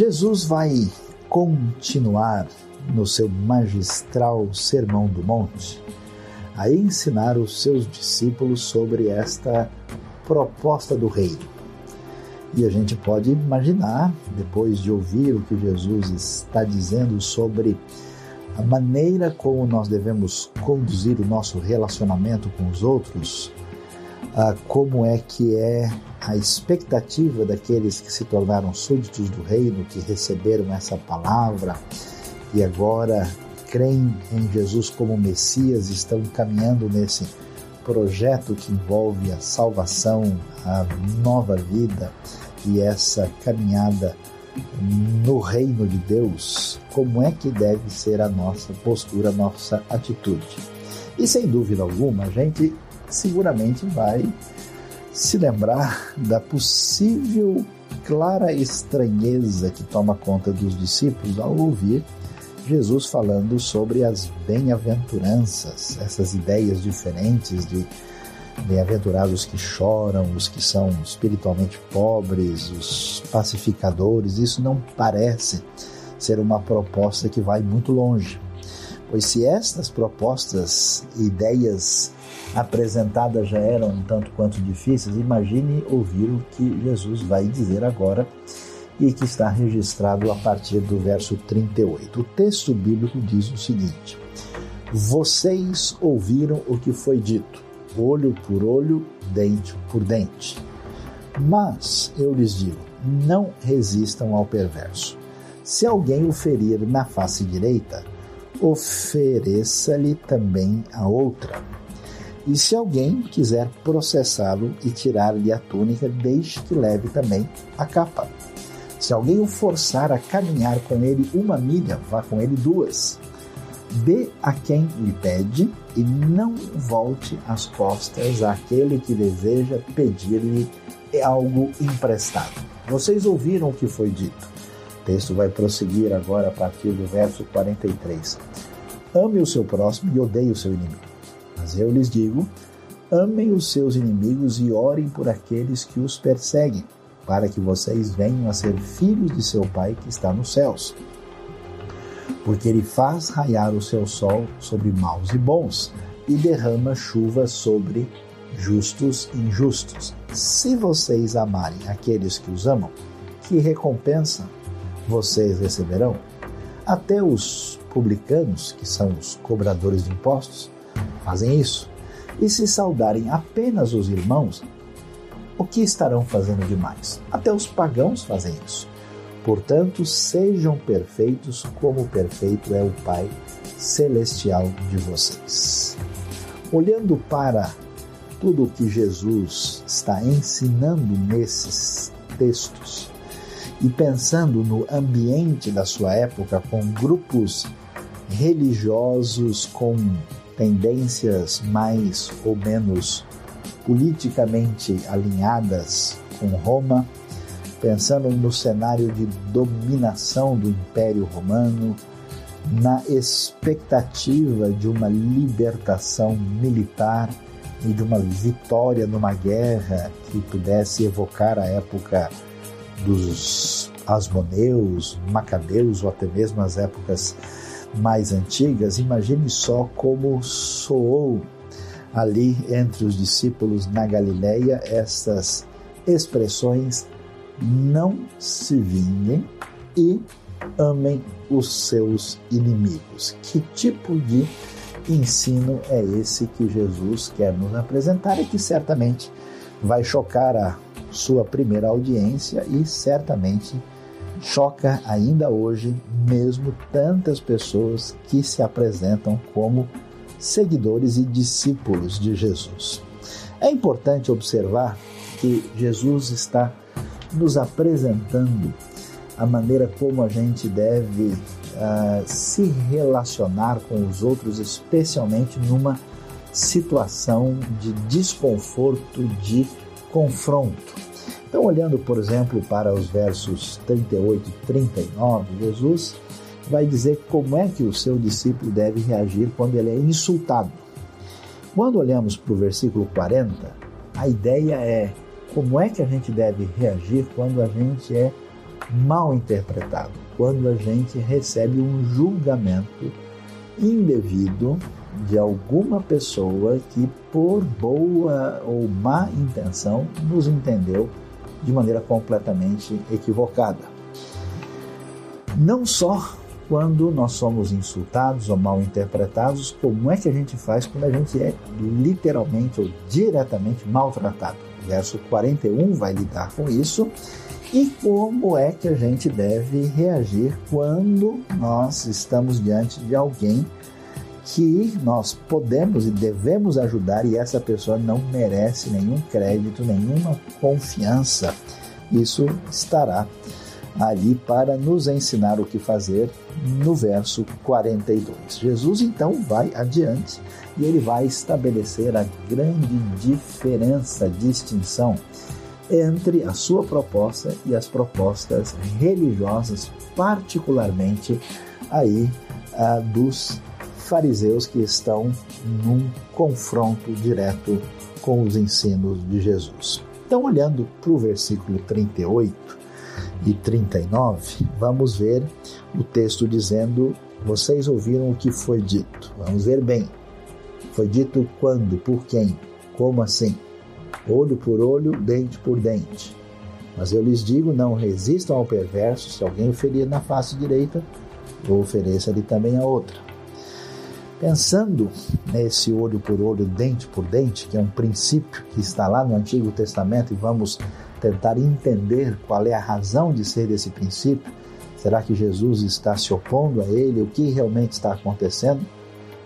Jesus vai continuar no seu magistral Sermão do Monte a ensinar os seus discípulos sobre esta proposta do reino. E a gente pode imaginar, depois de ouvir o que Jesus está dizendo sobre a maneira como nós devemos conduzir o nosso relacionamento com os outros, como é que é a expectativa daqueles que se tornaram súditos do reino, que receberam essa palavra e agora creem em Jesus como Messias, estão caminhando nesse projeto que envolve a salvação, a nova vida e essa caminhada no reino de Deus, como é que deve ser a nossa postura, a nossa atitude. E sem dúvida alguma, a gente seguramente vai se lembrar da possível clara estranheza que toma conta dos discípulos ao ouvir Jesus falando sobre as bem-aventuranças, essas ideias diferentes de bem-aventurados que choram, os que são espiritualmente pobres, os pacificadores. Isso não parece ser uma proposta que vai muito longe. Pois se estas propostas, ideias apresentadas já eram um tanto quanto difíceis, imagine ouvir o que Jesus vai dizer agora e que está registrado a partir do verso 38. O texto bíblico diz o seguinte: Vocês ouviram o que foi dito, olho por olho, dente por dente. Mas eu lhes digo: não resistam ao perverso. Se alguém o ferir na face direita, ofereça-lhe também a outra. E se alguém quiser processá-lo e tirar-lhe a túnica, deixe que leve também a capa. Se alguém o forçar a caminhar com ele uma milha, vá com ele duas. Dê a quem lhe pede e não volte as costas àquele que deseja pedir-lhe algo emprestado. Vocês ouviram o que foi dito. O texto vai prosseguir agora a partir do verso 43. Ame o seu próximo e odeie o seu inimigo. Mas eu lhes digo: amem os seus inimigos e orem por aqueles que os perseguem para que vocês venham a ser filhos de seu Pai que está nos céus. Porque ele faz raiar o seu sol sobre maus e bons e derrama chuva sobre justos e injustos. Se vocês amarem aqueles que os amam, que recompensa vocês receberão? Até os publicanos, que são os cobradores de impostos, fazem isso. E se saudarem apenas os irmãos, o que estarão fazendo demais? Até os pagãos fazem isso. Portanto, sejam perfeitos como perfeito é o Pai celestial de vocês. Olhando para tudo o que Jesus está ensinando nesses textos e pensando no ambiente da sua época com grupos religiosos com tendências mais ou menos politicamente alinhadas com Roma, pensando no cenário de dominação do Império Romano, na expectativa de uma libertação militar e de uma vitória numa guerra que pudesse evocar a época dos Asmoneus, Macabeus ou até mesmo as épocas mais antigas, imagine só como soou ali entre os discípulos na Galileia estas expressões não se vinguem e amem os seus inimigos. Que tipo de ensino é esse que Jesus quer nos apresentar e que certamente vai chocar a sua primeira audiência e certamente choca ainda hoje mesmo tantas pessoas que se apresentam como seguidores e discípulos de Jesus. É importante observar que Jesus está nos apresentando a maneira como a gente deve uh, se relacionar com os outros, especialmente numa situação de desconforto, de confronto. Então, olhando, por exemplo, para os versos 38 e 39, Jesus vai dizer como é que o seu discípulo deve reagir quando ele é insultado. Quando olhamos para o versículo 40, a ideia é como é que a gente deve reagir quando a gente é mal interpretado, quando a gente recebe um julgamento indevido de alguma pessoa que, por boa ou má intenção, nos entendeu de maneira completamente equivocada. Não só quando nós somos insultados ou mal interpretados, como é que a gente faz quando a gente é literalmente ou diretamente maltratado? O verso 41 vai lidar com isso. E como é que a gente deve reagir quando nós estamos diante de alguém que nós podemos e devemos ajudar e essa pessoa não merece nenhum crédito, nenhuma confiança? Isso estará ali para nos ensinar o que fazer no verso 42. Jesus então vai adiante e ele vai estabelecer a grande diferença, distinção entre a sua proposta e as propostas religiosas, particularmente aí a dos fariseus que estão num confronto direto com os ensinos de Jesus. Então, olhando para o versículo 38, e 39, vamos ver o texto dizendo: Vocês ouviram o que foi dito. Vamos ver bem. Foi dito quando, por quem, como assim? Olho por olho, dente por dente. Mas eu lhes digo: não resistam ao perverso, se alguém o ferir na face direita, ofereça-lhe também a outra. Pensando nesse olho por olho, dente por dente, que é um princípio que está lá no Antigo Testamento, e vamos tentar entender qual é a razão de ser desse princípio. Será que Jesus está se opondo a ele? O que realmente está acontecendo?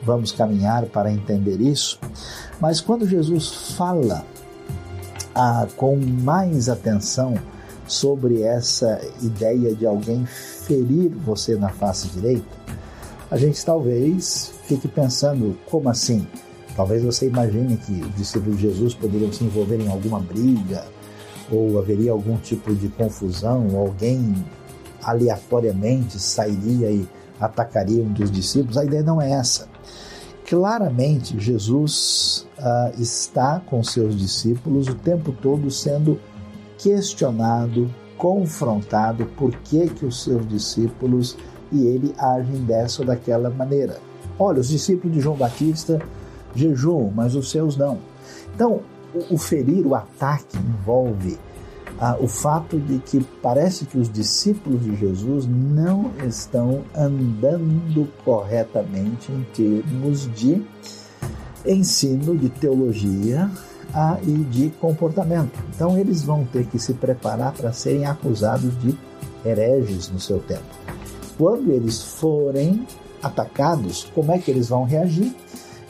Vamos caminhar para entender isso. Mas quando Jesus fala ah, com mais atenção sobre essa ideia de alguém ferir você na face direita, a gente talvez fique pensando: como assim? Talvez você imagine que os discípulos de Jesus poderiam se envolver em alguma briga, ou haveria algum tipo de confusão, alguém aleatoriamente sairia e atacaria um dos discípulos. A ideia não é essa. Claramente, Jesus uh, está com seus discípulos o tempo todo sendo questionado, confrontado por que, que os seus discípulos e ele agem dessa ou daquela maneira. Olha, os discípulos de João Batista jejuam, mas os seus não. Então, o, ferir, o ataque, envolve ah, o fato de que parece que os discípulos de Jesus não estão andando corretamente em termos de ensino, de teologia ah, e de comportamento. Então, eles vão ter que se preparar para serem acusados de hereges no seu tempo. Quando eles forem atacados, como é que eles vão reagir?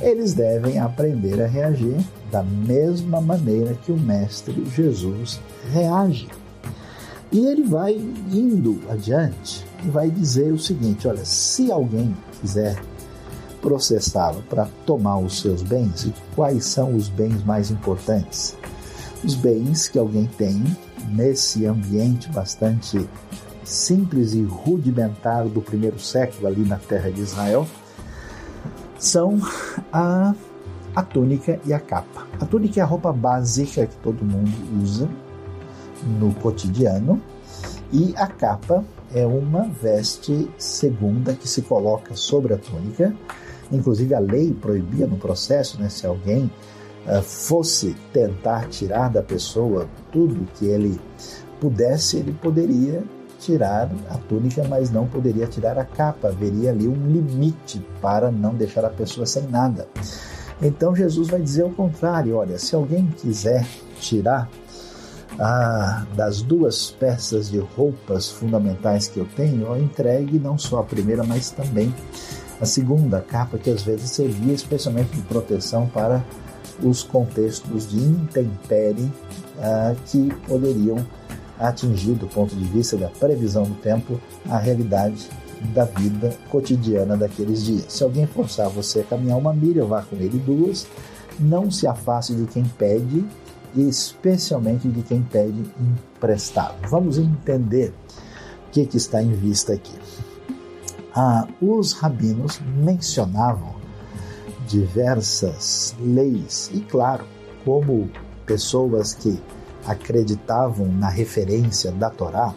Eles devem aprender a reagir da mesma maneira que o Mestre Jesus reage. E ele vai indo adiante e vai dizer o seguinte: olha, se alguém quiser processá-lo para tomar os seus bens, e quais são os bens mais importantes? Os bens que alguém tem nesse ambiente bastante simples e rudimentar do primeiro século ali na terra de Israel são a a túnica e a capa. A túnica é a roupa básica que todo mundo usa no cotidiano e a capa é uma veste segunda que se coloca sobre a túnica. Inclusive a lei proibia no processo, né, se alguém uh, fosse tentar tirar da pessoa tudo que ele pudesse, ele poderia tirar a túnica, mas não poderia tirar a capa. Haveria ali um limite para não deixar a pessoa sem nada. Então Jesus vai dizer o contrário: olha, se alguém quiser tirar ah, das duas peças de roupas fundamentais que eu tenho, eu entregue não só a primeira, mas também a segunda capa, que às vezes servia especialmente de proteção para os contextos de intempérie ah, que poderiam atingir, do ponto de vista da previsão do tempo, a realidade da vida cotidiana daqueles dias. Se alguém forçar você a caminhar uma milha, vá com ele duas. Não se afaste de quem pede, e especialmente de quem pede emprestado. Vamos entender o que, que está em vista aqui. Ah, os rabinos mencionavam diversas leis, e claro, como pessoas que acreditavam na referência da Torá,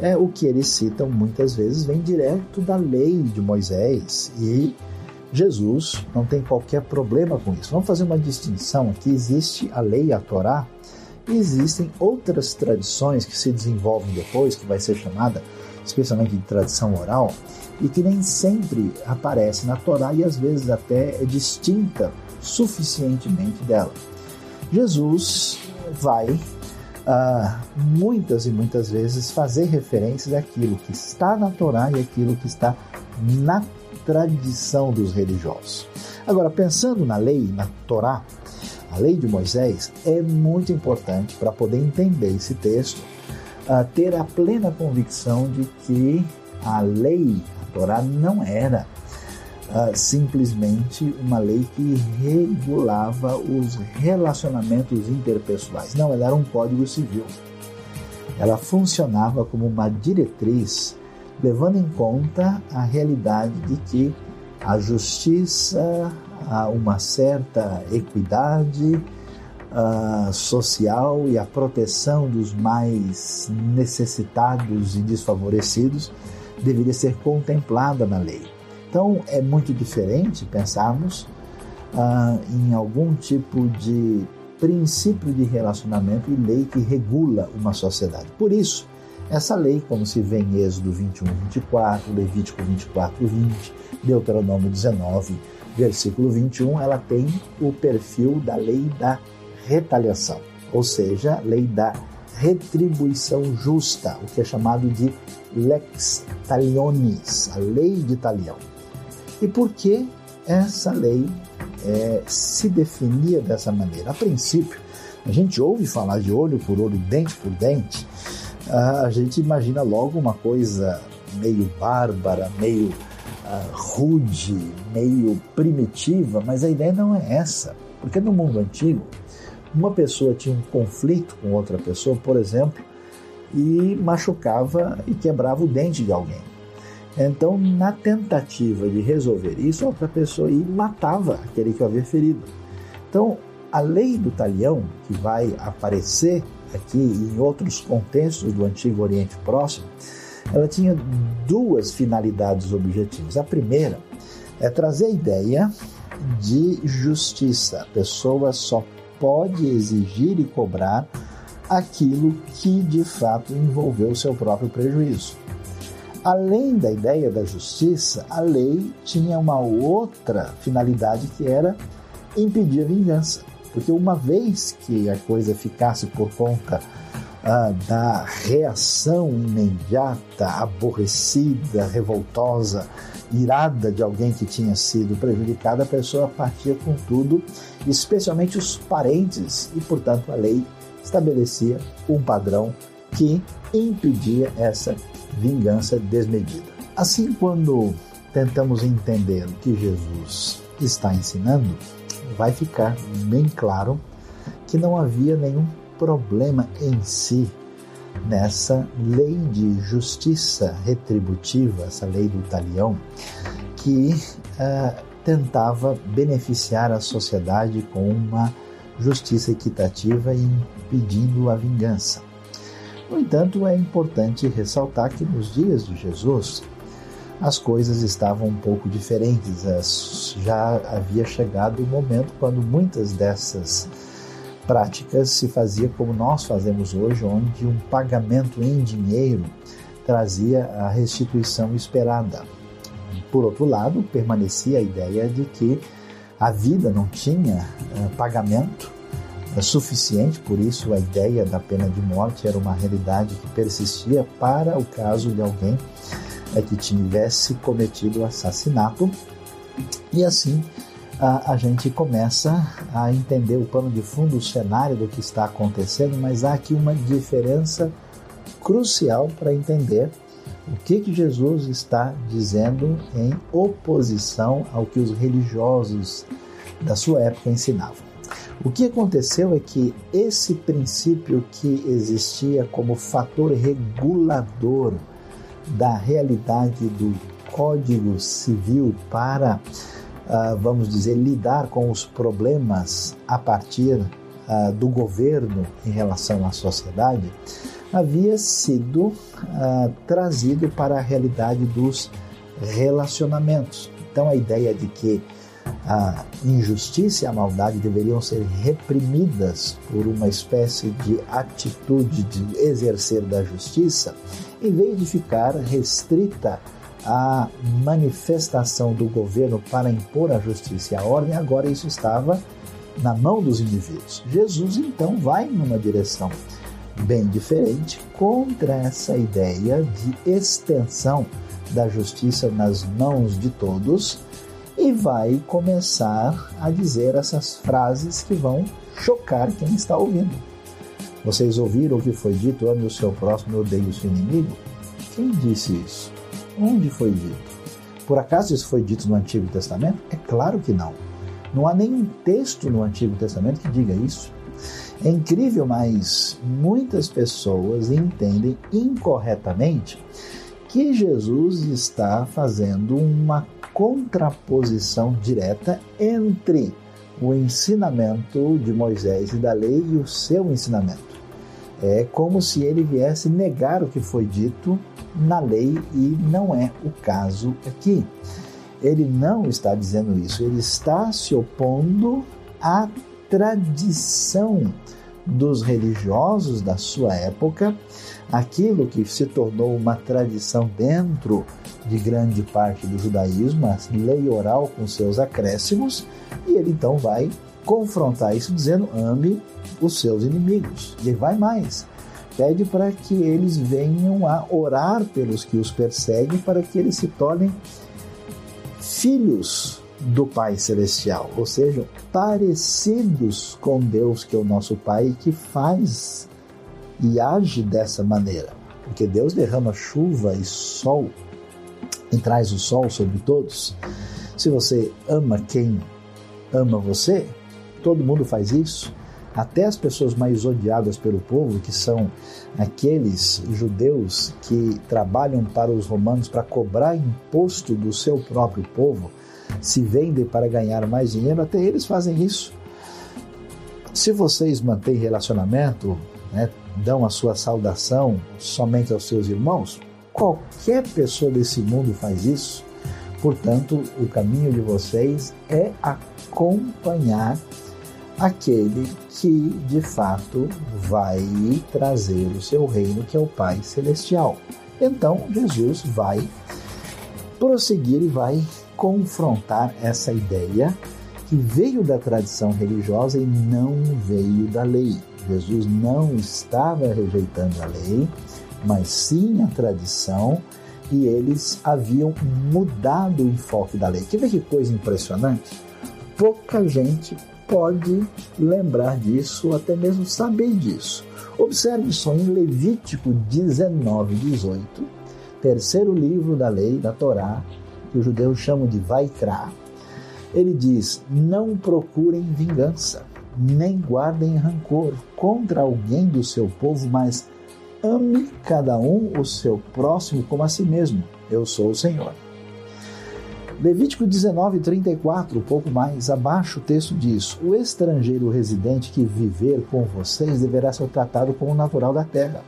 é, o que eles citam muitas vezes vem direto da lei de Moisés e Jesus não tem qualquer problema com isso. Vamos fazer uma distinção aqui: existe a lei, a Torá, e existem outras tradições que se desenvolvem depois, que vai ser chamada especialmente de tradição oral, e que nem sempre aparece na Torá e às vezes até é distinta suficientemente dela. Jesus vai uh, muitas e muitas vezes fazer referências àquilo que está na Torá e aquilo que está na tradição dos religiosos. Agora, pensando na lei, na Torá, a lei de Moisés, é muito importante para poder entender esse texto, ter a plena convicção de que a lei, a Torá, não era uh, simplesmente uma lei que regulava os relacionamentos interpessoais. Não, ela era um código civil. Ela funcionava como uma diretriz, levando em conta a realidade de que a justiça, a uma certa equidade uh, social e a proteção dos mais necessitados e desfavorecidos deveria ser contemplada na lei. Então é muito diferente pensarmos ah, em algum tipo de princípio de relacionamento e lei que regula uma sociedade. Por isso, essa lei, como se vê em Êxodo 21, 24, Levítico 24, 20, Deuteronômio 19, versículo 21, ela tem o perfil da lei da retaliação, ou seja, lei da retribuição justa, o que é chamado de lex talionis, a lei de talião. E por que essa lei é, se definia dessa maneira? A princípio, a gente ouve falar de olho por olho, dente por dente, a gente imagina logo uma coisa meio bárbara, meio uh, rude, meio primitiva, mas a ideia não é essa. Porque no mundo antigo, uma pessoa tinha um conflito com outra pessoa, por exemplo, e machucava e quebrava o dente de alguém. Então, na tentativa de resolver isso, a outra pessoa ia matava aquele que havia ferido. Então, a lei do talião, que vai aparecer aqui em outros contextos do Antigo Oriente Próximo, ela tinha duas finalidades objetivas. A primeira é trazer a ideia de justiça. A pessoa só pode exigir e cobrar aquilo que de fato envolveu o seu próprio prejuízo. Além da ideia da justiça, a lei tinha uma outra finalidade que era impedir a vingança. Porque uma vez que a coisa ficasse por conta ah, da reação imediata, aborrecida, revoltosa, irada de alguém que tinha sido prejudicado, a pessoa partia com tudo, especialmente os parentes, e portanto a lei estabelecia um padrão que impedia essa vingança desmedida. Assim, quando tentamos entender o que Jesus está ensinando, vai ficar bem claro que não havia nenhum problema em si nessa lei de justiça retributiva, essa lei do talião, que uh, tentava beneficiar a sociedade com uma justiça equitativa e impedindo a vingança. No entanto, é importante ressaltar que nos dias de Jesus as coisas estavam um pouco diferentes. Já havia chegado o momento quando muitas dessas práticas se fazia como nós fazemos hoje, onde um pagamento em dinheiro trazia a restituição esperada. Por outro lado, permanecia a ideia de que a vida não tinha uh, pagamento é suficiente, por isso a ideia da pena de morte era uma realidade que persistia para o caso de alguém é, que tivesse cometido assassinato. E assim a, a, gente começa a entender o pano de fundo, o cenário do que está acontecendo, mas há aqui uma diferença crucial para entender o que, que Jesus está dizendo em oposição ao que os religiosos da sua época ensinavam. O que aconteceu é que esse princípio que existia como fator regulador da realidade do Código Civil para, uh, vamos dizer, lidar com os problemas a partir uh, do governo em relação à sociedade, havia sido ah, trazido para a realidade dos relacionamentos. Então, a ideia de que a injustiça e a maldade deveriam ser reprimidas por uma espécie de atitude de exercer da justiça, em vez de ficar restrita à manifestação do governo para impor a justiça e a ordem, agora isso estava na mão dos indivíduos. Jesus então vai numa direção bem diferente contra essa ideia de extensão da justiça nas mãos de todos e vai começar a dizer essas frases que vão chocar quem está ouvindo. Vocês ouviram o que foi dito: ame o seu próximo e odeie o seu inimigo? Quem disse isso? Onde foi dito? Por acaso isso foi dito no Antigo Testamento? É claro que não. Não há nenhum texto no Antigo Testamento que diga isso. É incrível, mas muitas pessoas entendem incorretamente que Jesus está fazendo uma contraposição direta entre o ensinamento de Moisés e da lei e o seu ensinamento. É como se ele viesse negar o que foi dito na lei e não é o caso aqui. Ele não está dizendo isso, ele está se opondo à tradição dos religiosos da sua época, aquilo que se tornou uma tradição dentro de grande parte do judaísmo, a lei oral com seus acréscimos, e ele então vai confrontar isso dizendo: ame os seus inimigos. E vai mais. Pede para que eles venham a orar pelos que os perseguem, para que eles se tornem filhos do Pai Celestial, ou seja, parecidos com Deus, que é o nosso Pai, que faz e age dessa maneira. Porque Deus derrama chuva e sol e traz o sol sobre todos. Se você ama quem ama você, todo mundo faz isso. Até as pessoas mais odiadas pelo povo, que são aqueles judeus que trabalham para os romanos para cobrar imposto do seu próprio povo, se vendem para ganhar mais dinheiro, até eles fazem isso. Se vocês mantêm relacionamento, né, dão a sua saudação somente aos seus irmãos, qualquer pessoa desse mundo faz isso. Portanto, o caminho de vocês é acompanhar aquele que de fato vai trazer o seu reino, que é o Pai Celestial. Então, Jesus vai prosseguir e vai confrontar essa ideia que veio da tradição religiosa e não veio da lei. Jesus não estava rejeitando a lei, mas sim a tradição, e eles haviam mudado o enfoque da lei. Quer ver que coisa impressionante? Pouca gente pode lembrar disso, até mesmo saber disso. Observe só em Levítico 19, 18, terceiro livro da lei, da Torá, que os judeus chamam de Vaikra, ele diz: Não procurem vingança, nem guardem rancor contra alguém do seu povo, mas ame cada um o seu próximo como a si mesmo. Eu sou o Senhor. Levítico 19, 34, um pouco mais abaixo, o texto diz: O estrangeiro residente que viver com vocês deverá ser tratado como natural da terra.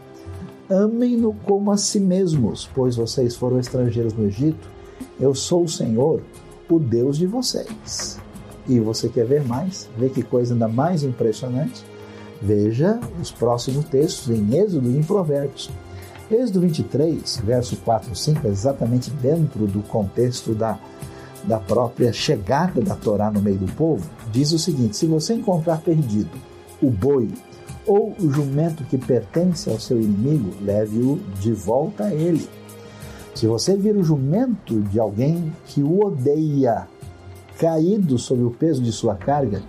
Amem-no como a si mesmos, pois vocês foram estrangeiros no Egito eu sou o Senhor, o Deus de vocês. E você quer ver mais? Ver que coisa ainda mais impressionante? Veja os próximos textos em Êxodo e em Provérbios. Êxodo 23, verso 4 e 5, é exatamente dentro do contexto da, da própria chegada da Torá no meio do povo, diz o seguinte: se você encontrar perdido o boi ou o jumento que pertence ao seu inimigo, leve-o de volta a ele se você vir o jumento de alguém que o odeia caído sob o peso de sua carga,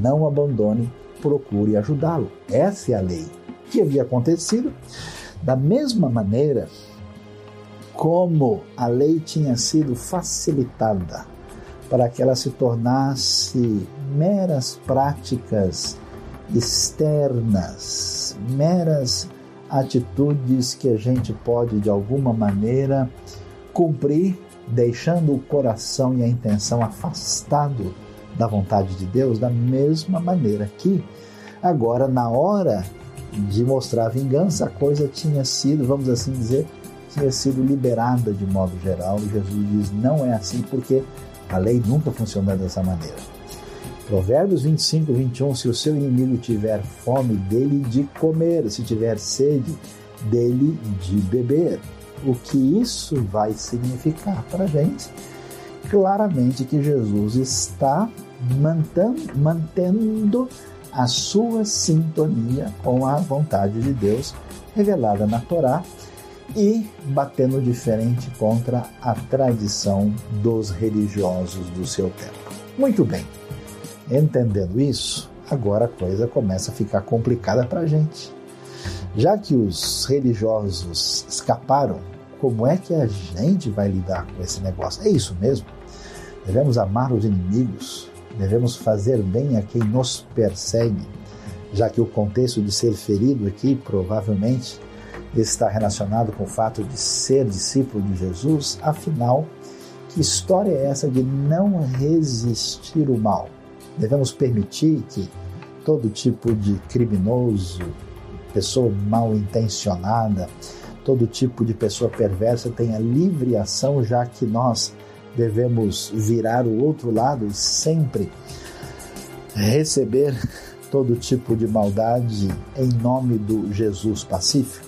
não abandone, procure ajudá-lo. Essa é a lei. O que havia acontecido? Da mesma maneira como a lei tinha sido facilitada para que ela se tornasse meras práticas externas, meras atitudes que a gente pode de alguma maneira cumprir, deixando o coração e a intenção afastado da vontade de Deus, da mesma maneira que agora na hora de mostrar vingança, a coisa tinha sido, vamos assim dizer, tinha sido liberada de modo geral. E Jesus diz: não é assim porque a lei nunca funcionou dessa maneira. Provérbios 25, 21: Se o seu inimigo tiver fome, dele de comer, se tiver sede, dele de beber. O que isso vai significar para a gente? Claramente que Jesus está mantendo, mantendo a sua sintonia com a vontade de Deus revelada na Torá e batendo diferente contra a tradição dos religiosos do seu tempo. Muito bem, entendendo isso, agora a coisa começa a ficar complicada para a gente. Já que os religiosos escaparam, como é que a gente vai lidar com esse negócio? É isso mesmo? Devemos amar os inimigos, devemos fazer bem a quem nos persegue, já que o contexto de ser ferido aqui provavelmente está relacionado com o fato de ser discípulo de Jesus, afinal, que história é essa de não resistir o mal? Devemos permitir que todo tipo de criminoso, pessoa mal intencionada, todo tipo de pessoa perversa tenha livre ação, já que nós devemos virar o outro lado e sempre receber todo tipo de maldade em nome do Jesus pacífico?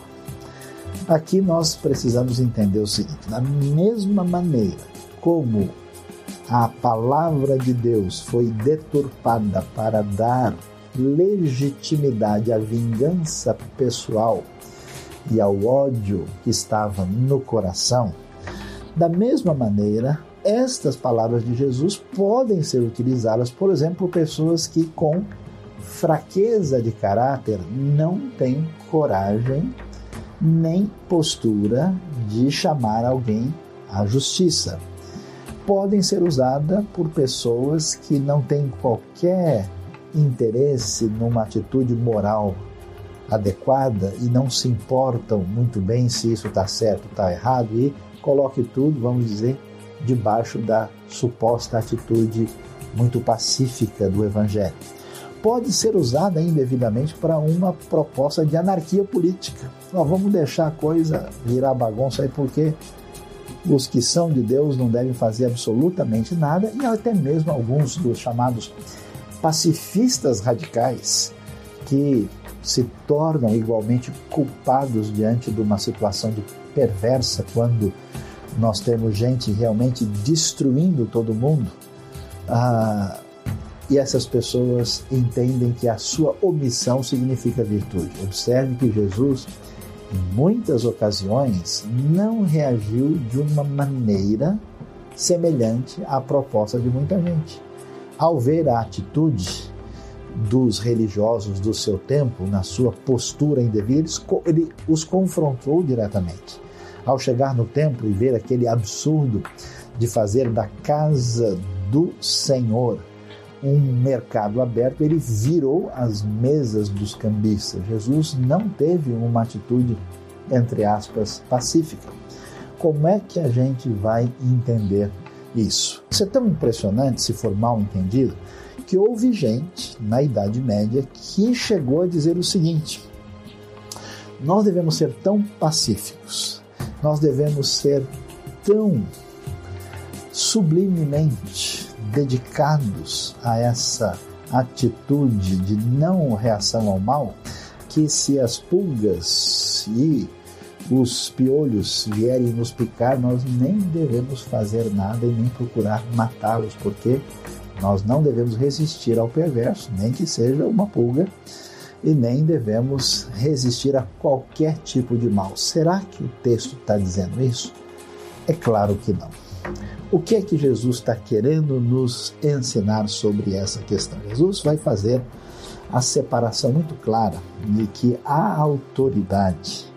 Aqui nós precisamos entender o seguinte: da mesma maneira como a palavra de Deus foi deturpada para dar legitimidade à vingança pessoal e ao ódio que estava no coração, da mesma maneira, estas palavras de Jesus podem ser utilizadas, por exemplo, por pessoas que com fraqueza de caráter não têm coragem nem postura de chamar alguém à justiça. Podem ser usadas por pessoas que não têm qualquer interesse numa atitude moral adequada e não se importam muito bem se isso está certo ou está errado e coloque tudo, vamos dizer, debaixo da suposta atitude muito pacífica do Evangelho pode ser usada indevidamente para uma proposta de anarquia política. Nós vamos deixar a coisa virar bagunça aí porque os que são de Deus não devem fazer absolutamente nada e até mesmo alguns dos chamados pacifistas radicais que se tornam igualmente culpados diante de uma situação de perversa quando nós temos gente realmente destruindo todo mundo. Ah, e essas pessoas entendem que a sua omissão significa virtude. Observe que Jesus, em muitas ocasiões, não reagiu de uma maneira semelhante à proposta de muita gente. Ao ver a atitude dos religiosos do seu tempo, na sua postura indevida, ele os confrontou diretamente. Ao chegar no templo e ver aquele absurdo de fazer da casa do Senhor um mercado aberto, ele virou as mesas dos cambistas. Jesus não teve uma atitude, entre aspas, pacífica. Como é que a gente vai entender isso? Isso é tão impressionante, se for mal entendido, que houve gente na Idade Média que chegou a dizer o seguinte: nós devemos ser tão pacíficos, nós devemos ser tão sublimemente dedicados a essa atitude de não reação ao mal, que se as pulgas e os piolhos vierem nos picar, nós nem devemos fazer nada e nem procurar matá-los, porque nós não devemos resistir ao perverso, nem que seja uma pulga, e nem devemos resistir a qualquer tipo de mal. Será que o texto está dizendo isso? É claro que não. O que é que Jesus está querendo nos ensinar sobre essa questão? Jesus vai fazer a separação muito clara de que a autoridade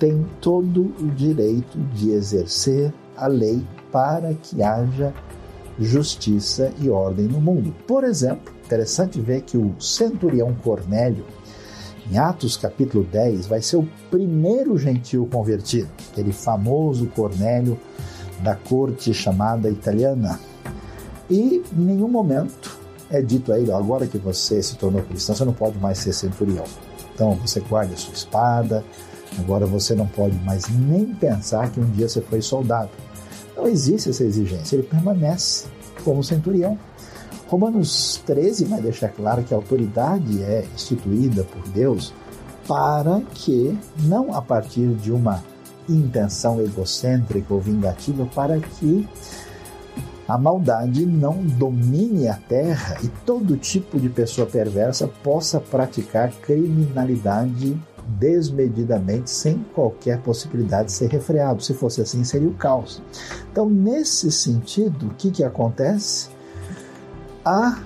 tem todo o direito de exercer a lei para que haja justiça e ordem no mundo. Por exemplo, interessante ver que o centurião Cornélio, em Atos capítulo 10, vai ser o primeiro gentil convertido, aquele famoso Cornélio da corte chamada italiana. E em nenhum momento é dito a ele: agora que você se tornou cristão, você não pode mais ser centurião. Então você guarda a sua espada, agora você não pode mais nem pensar que um dia você foi soldado. Não existe essa exigência, ele permanece como centurião. Romanos 13 vai deixar claro que a autoridade é instituída por Deus para que, não a partir de uma intenção egocêntrica ou vingativa, para que a maldade não domine a terra e todo tipo de pessoa perversa possa praticar criminalidade desmedidamente, sem qualquer possibilidade de ser refreado. Se fosse assim, seria o caos. Então, nesse sentido, o que, que acontece? A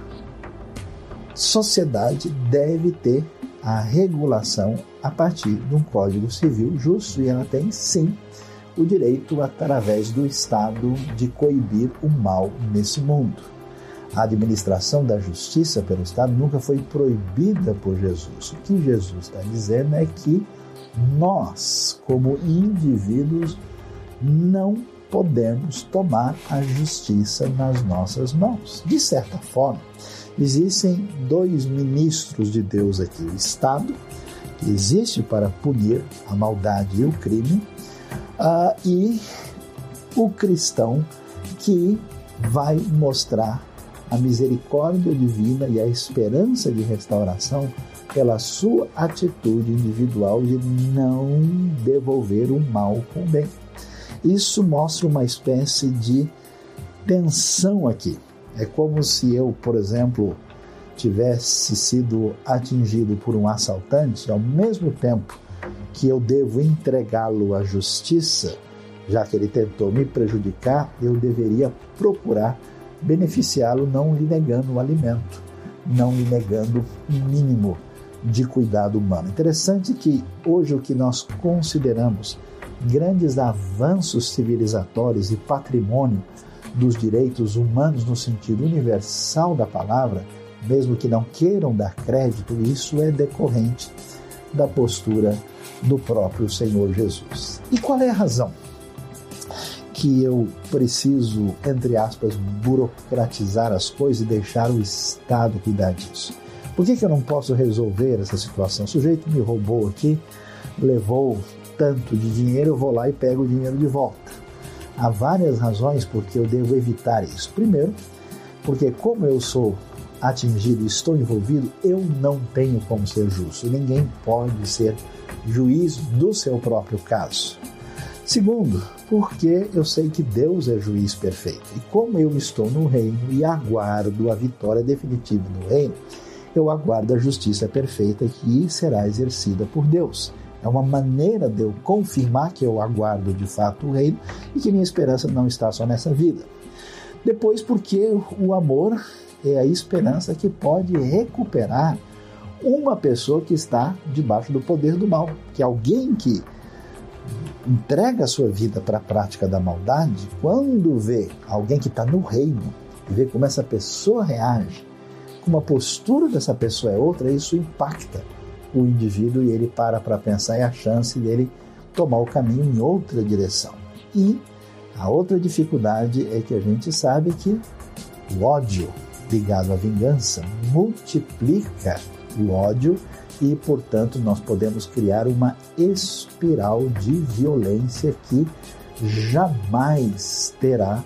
sociedade deve ter a regulação a partir de um código civil justo e ela tem sim o direito, através do Estado, de coibir o mal nesse mundo. A administração da justiça pelo Estado nunca foi proibida por Jesus. O que Jesus está dizendo é que nós, como indivíduos, não podemos tomar a justiça nas nossas mãos. De certa forma, existem dois ministros de Deus aqui: o Estado, que existe para punir a maldade e o crime, uh, e o cristão que vai mostrar a misericórdia divina e a esperança de restauração pela sua atitude individual de não devolver o mal com o bem. Isso mostra uma espécie de tensão aqui. É como se eu, por exemplo, tivesse sido atingido por um assaltante, ao mesmo tempo que eu devo entregá-lo à justiça, já que ele tentou me prejudicar, eu deveria procurar beneficiá-lo não lhe negando o alimento, não lhe negando o mínimo de cuidado humano. Interessante que hoje o que nós consideramos grandes avanços civilizatórios e patrimônio dos direitos humanos no sentido universal da palavra, mesmo que não queiram dar crédito, isso é decorrente da postura do próprio Senhor Jesus. E qual é a razão que eu preciso, entre aspas, burocratizar as coisas e deixar o Estado cuidar disso? Por que, que eu não posso resolver essa situação? O sujeito me roubou aqui, levou tanto de dinheiro, eu vou lá e pego o dinheiro de volta. Há várias razões por que eu devo evitar isso. Primeiro, porque como eu sou atingido e estou envolvido, eu não tenho como ser justo. Ninguém pode ser juiz do seu próprio caso. Segundo, porque eu sei que Deus é juiz perfeito. E como eu estou no reino e aguardo a vitória definitiva no reino, eu aguardo a justiça perfeita que será exercida por Deus. É uma maneira de eu confirmar que eu aguardo de fato o reino e que minha esperança não está só nessa vida. Depois, porque o amor é a esperança que pode recuperar uma pessoa que está debaixo do poder do mal, que é alguém que entrega a sua vida para a prática da maldade, quando vê alguém que está no reino e vê como essa pessoa reage, como a postura dessa pessoa é outra, isso impacta o indivíduo e ele para para pensar e a chance dele tomar o caminho em outra direção. E a outra dificuldade é que a gente sabe que o ódio ligado à vingança multiplica o ódio e, portanto, nós podemos criar uma espiral de violência que jamais terá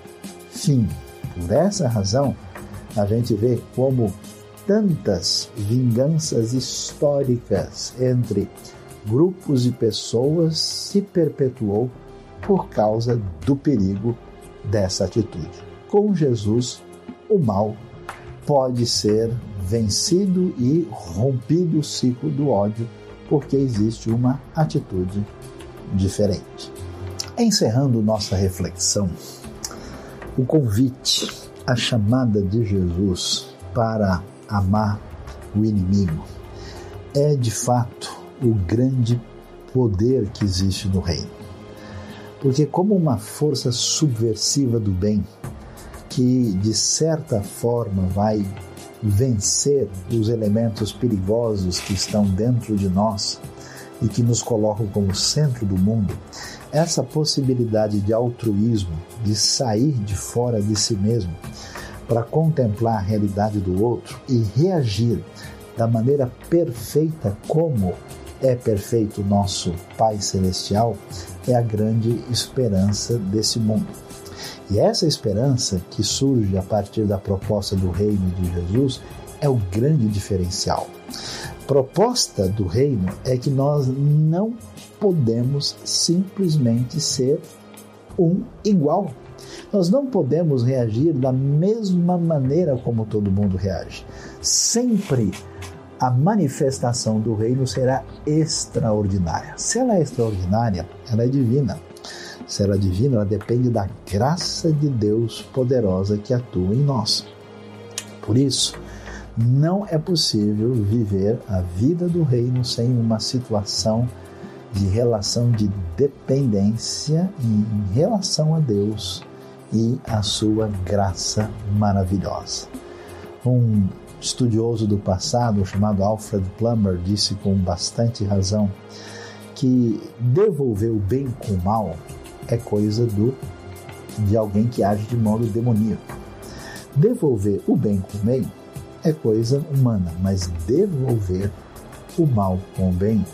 fim. Por essa razão, a gente vê como tantas vinganças históricas entre grupos e pessoas se perpetuou por causa do perigo dessa atitude. Com Jesus, o mal pode ser vencido e rompido o ciclo do ódio, porque existe uma atitude diferente. Encerrando nossa reflexão, o convite, a chamada de Jesus para amar o inimigo é de fato o grande poder que existe no reino. Porque, como uma força subversiva do bem, que de certa forma vai vencer os elementos perigosos que estão dentro de nós e que nos colocam como centro do mundo, essa possibilidade de altruísmo, de sair de fora de si mesmo para contemplar a realidade do outro e reagir da maneira perfeita como é perfeito, nosso Pai Celestial, é a grande esperança desse mundo. E essa esperança que surge a partir da proposta do reino de Jesus é o grande diferencial. Proposta do reino é que nós não podemos simplesmente ser um igual. Nós não podemos reagir da mesma maneira como todo mundo reage. Sempre a manifestação do reino será extraordinária. Se ela é extraordinária, ela é divina. Se ela é divina, ela depende da graça de Deus poderosa que atua em nós. Por isso, não é possível viver a vida do reino sem uma situação de relação de dependência em relação a Deus e a sua graça maravilhosa. Um estudioso do passado chamado Alfred Plummer disse com bastante razão que devolver o bem com o mal é coisa do de alguém que age de modo demoníaco. Devolver o bem com o bem é coisa humana, mas devolver o mal com o bem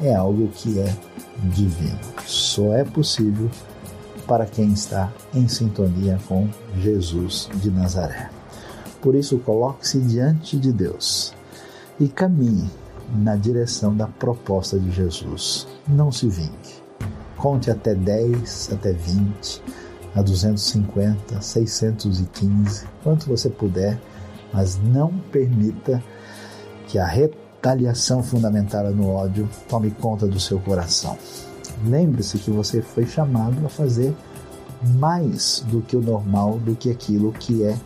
é algo que é divino. Só é possível para quem está em sintonia com Jesus de Nazaré. Por isso, coloque-se diante de Deus e caminhe na direção da proposta de Jesus. Não se vingue. Conte até 10, até 20, a 250, 615, quanto você puder, mas não permita que a retaliação fundamentada no ódio tome conta do seu coração. Lembre-se que você foi chamado a fazer mais do que o normal, do que aquilo que é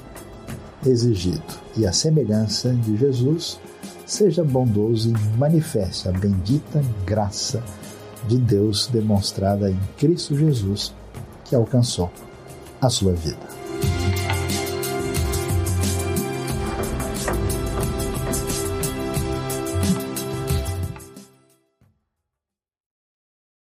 exigido. E a semelhança de Jesus, seja bondoso e manifeste a bendita graça de Deus demonstrada em Cristo Jesus, que alcançou a sua vida.